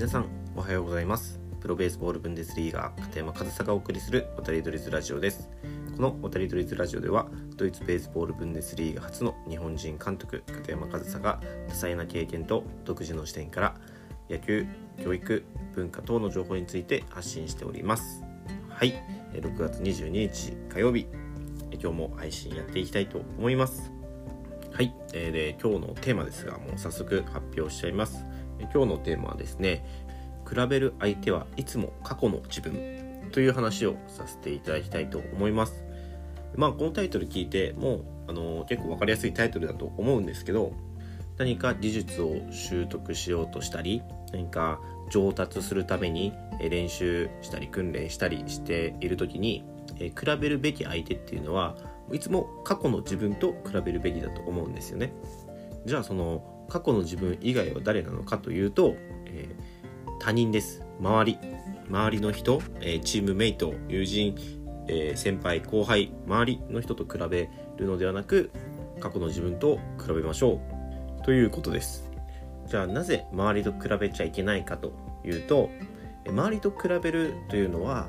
皆さんおはようございます。プロベースボールブンデスリーガー片山和沙がお送りする渡りドリズラジオです。この渡りドリズラジオではドイツベースボールブンデスリーガ初の日本人監督片山和沙が多彩な経験と独自の視点から野球教育文化等の情報について発信しております。はい。6月22日火曜日。今日も配信やっていきたいと思います。はい、えー、で今日のテーマですがもう早速発表しちゃいます。今日のテーマはですね比べる相手はいつも過去の自分という話をさせていただきたいと思います。まあこのタイトル聞いてもうあの結構分かりやすいタイトルだと思うんですけど何か技術を習得しようとしたり何か上達するために練習したり訓練したりしている時に比べるべき相手っていうのはいつも過去の自分と比べるべきだと思うんですよね。じゃあその過去の自分以外は誰なのかというと、えー、他人です。周り。周りの人、えー、チームメイト友人、えー、先輩後輩。周りの人と比べるのではなく過去の自分と比べましょう。ということです。じゃあなぜ周りと比べちゃいけないかというと周りと比べるというのは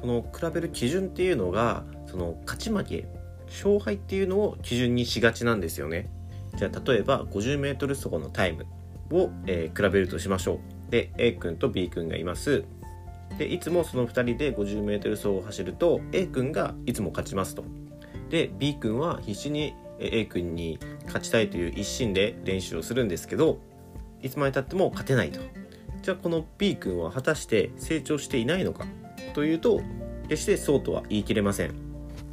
その比べる基準っていうのがその勝ち負け勝敗っていうのを基準にしがちなんですよね。じゃあ例えば 50m 走のタイムを、えー、比べるとしましょう。で A 君と B 君がいます。でいつもその2人で 50m 走を走ると A 君がいつも勝ちますと。で B 君は必死に A 君に勝ちたいという一心で練習をするんですけどいつまでたっても勝てないと。じゃあこの B 君は果たして成長していないのか？というと決してそうとは言い切れません。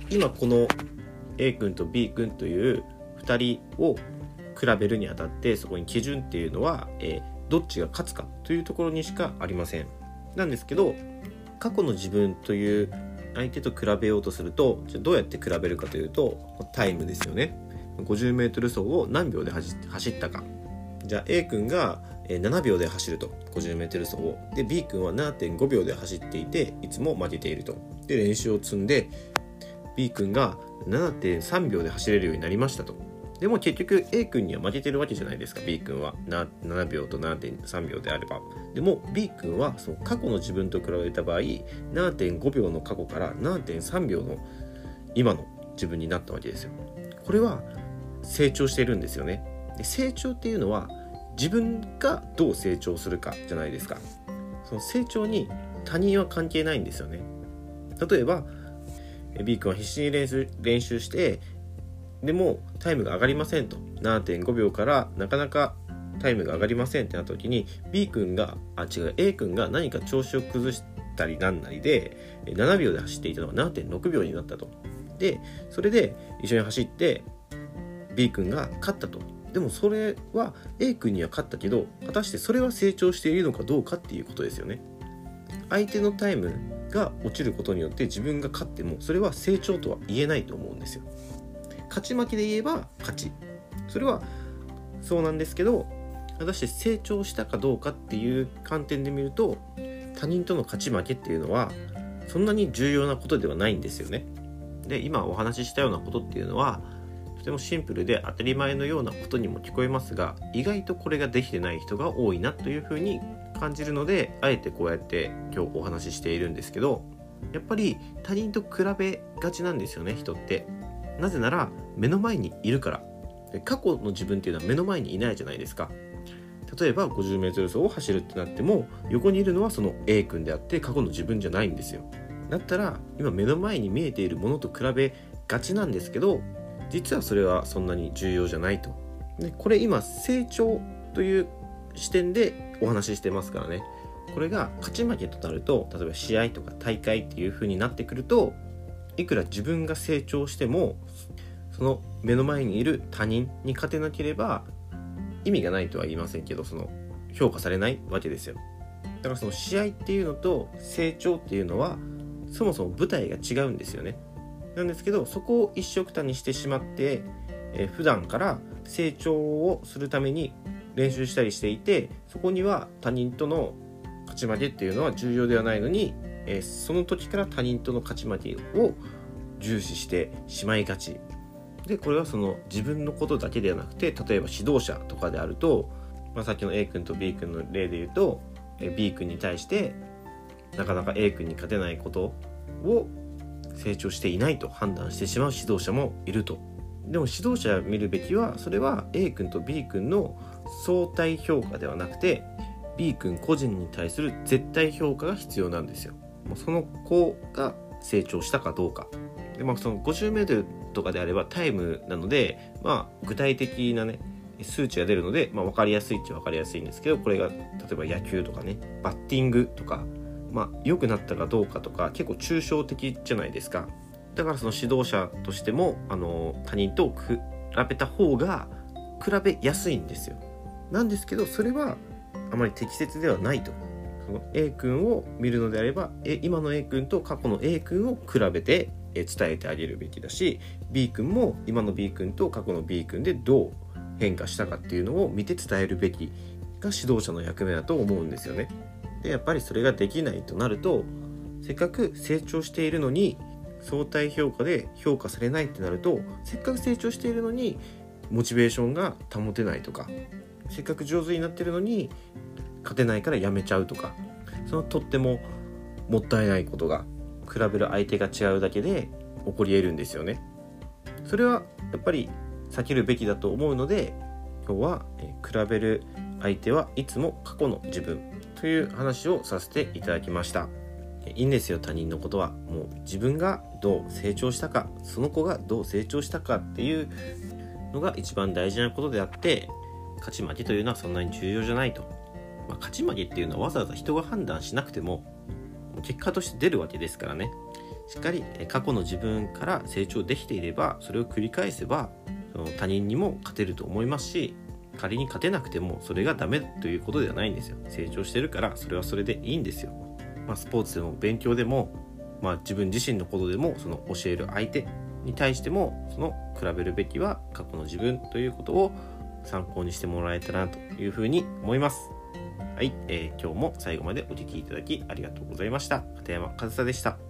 今この A 君と B 君という2人を比べるにあたってそこに基準っていうのは、えー、どっちが勝つかというところにしかありません。なんですけど過去の自分という相手と比べようとするとじゃどうやって比べるかというとタイムですよね。50m 走を何秒で走ったか。じゃあ A 君が7秒で走ると。50m 走を。で B 君は7.5秒で走っていていつも負けていると。で練習を積んで B 君が7.3秒で走れるようになりましたと。でも結局 A 君には負けてるわけじゃないですか B 君は。7秒と7.3秒であれば。でも B 君はその過去の自分と比べた場合7.5秒の過去から7.3秒の今の自分になったわけですよ。これは成長してるんですよね。で成長っていうのは自分がどう成長するかじゃないですか。その成長に他人は関係ないんですよね。例えば B 君は必死に練習練習してでもタイムが上がりませんと。7.5秒からなかなかタイムが上がりませんってなった時に B 君があ違う A 君が何か調子を崩したりなんなりで7秒で走っていたのが7.6秒になったと。でそれで一緒に走って B 君が勝ったと。でもそれは A 君には勝ったけど果たしてそれは成長しているのかどうかっていうことですよね。相手のタイムが落ちることによって自分が勝ってもそれは成長とは言えないと思うんですよ。勝ち負けで言えば勝ちそれはそうなんですけど果たして成長したかどうかっていう観点で見ると他人との勝ち負けっていうのはそんなに重要なことではないんですよね。で今お話ししたようなことっていうのはとてもシンプルで当たり前のようなことにも聞こえますが意外とこれができてない人が多いなというふうに感じるのであえてこうやって今日お話ししているんですけどやっぱり他人と比べがちなんですよね人ってなぜなら目の前にいるから。過去の自分っていうのは目の前にいないじゃないですか。例えば 50m 走を走るってなっても横にいるのはその A 君であって過去の自分じゃないんですよ。だったら今目の前に見えているものと比べがちなんですけど実はそれはそんなに重要じゃないと。でこれ今成長という視点でお話ししてますからね。これが勝ち負けとなると例えば試合とか大会っていう風になってくるといくら自分が成長してもその目の前にいる他人に勝てなければ意味がないとは言いませんけどその評価されないわけですよ。だからその試合っていうのと成長っていうのはそもそも舞台が違うんですよね。なんですけどそこを一緒くたにしてしまって、えー、普段から成長をするために練習したりしていてそこには他人との勝ち負けっていうのは重要ではないのにえー、その時から他人との勝ち負けを重視してしまいがちでこれはその自分のことだけではなくて例えば指導者とかであると、まあ、さっきの A 君と B 君の例で言うと B 君に対してなかなか A 君に勝てないことを成長していないと判断してしまう指導者もいるとでも指導者見るべきはそれは A 君と B 君の相対評価ではなくて B 君個人に対する絶対評価が必要なんですよ。もうその子が成長したかどうか。でまあ、その 50m とかであればタイムなので、まあ、具体的なね数値が出るので、まあ、分かりやすいっちゃ分かりやすいんですけどこれが例えば野球とかねバッティングとか、まあ、良くなったかどうかとか結構抽象的じゃないですか。だからその指導者としてもあの他人と比べた方が比べやすいんですよ。なんですけどそれはあまり適切ではないと。A 君を見るのであれば今の A 君と過去の A 君を比べて伝えてあげるべきだし B 君も今の B 君と過去の B 君でどう変化したかっていうのを見て伝えるべきが指導者の役目だと思うんですよね。でやっぱりそれができないとなるとせっかく成長しているのに相対評価で評価されないってなるとせっかく成長しているのにモチベーションが保てないとかせっかく上手になってるのに勝てないからやめちゃうとかそのとってももったいないことが比べる相手が違うだけで起こり得るんですよね。それはやっぱり避けるべきだと思うので今日は、え比べる相手はいつも過去の自分という話をさせていただきました。いいんですよ他人のことはもう自分がどう成長したかその子がどう成長したかっていうのが一番大事なことであって勝ち負けというのはそんなに重要じゃないと、まあ、勝ち負けっていうのはわざわざ人が判断しなくても結果として出るわけですからね。しっかり過去の自分から成長できていればそれを繰り返せばその他人にも勝てると思いますし仮に勝てなくてもそれがダメということではないんですよ。成長してるからそれはそれでいいんですよ、まあ、スポーツでも勉強でも、まあ、自分自身のことでもその教える相手に対してもその比べるべきは過去の自分ということを参考にしてもらえたらなというふうに思います。はい、えー、今日も最後までお聴きいただきありがとうございました。片山和沙でした。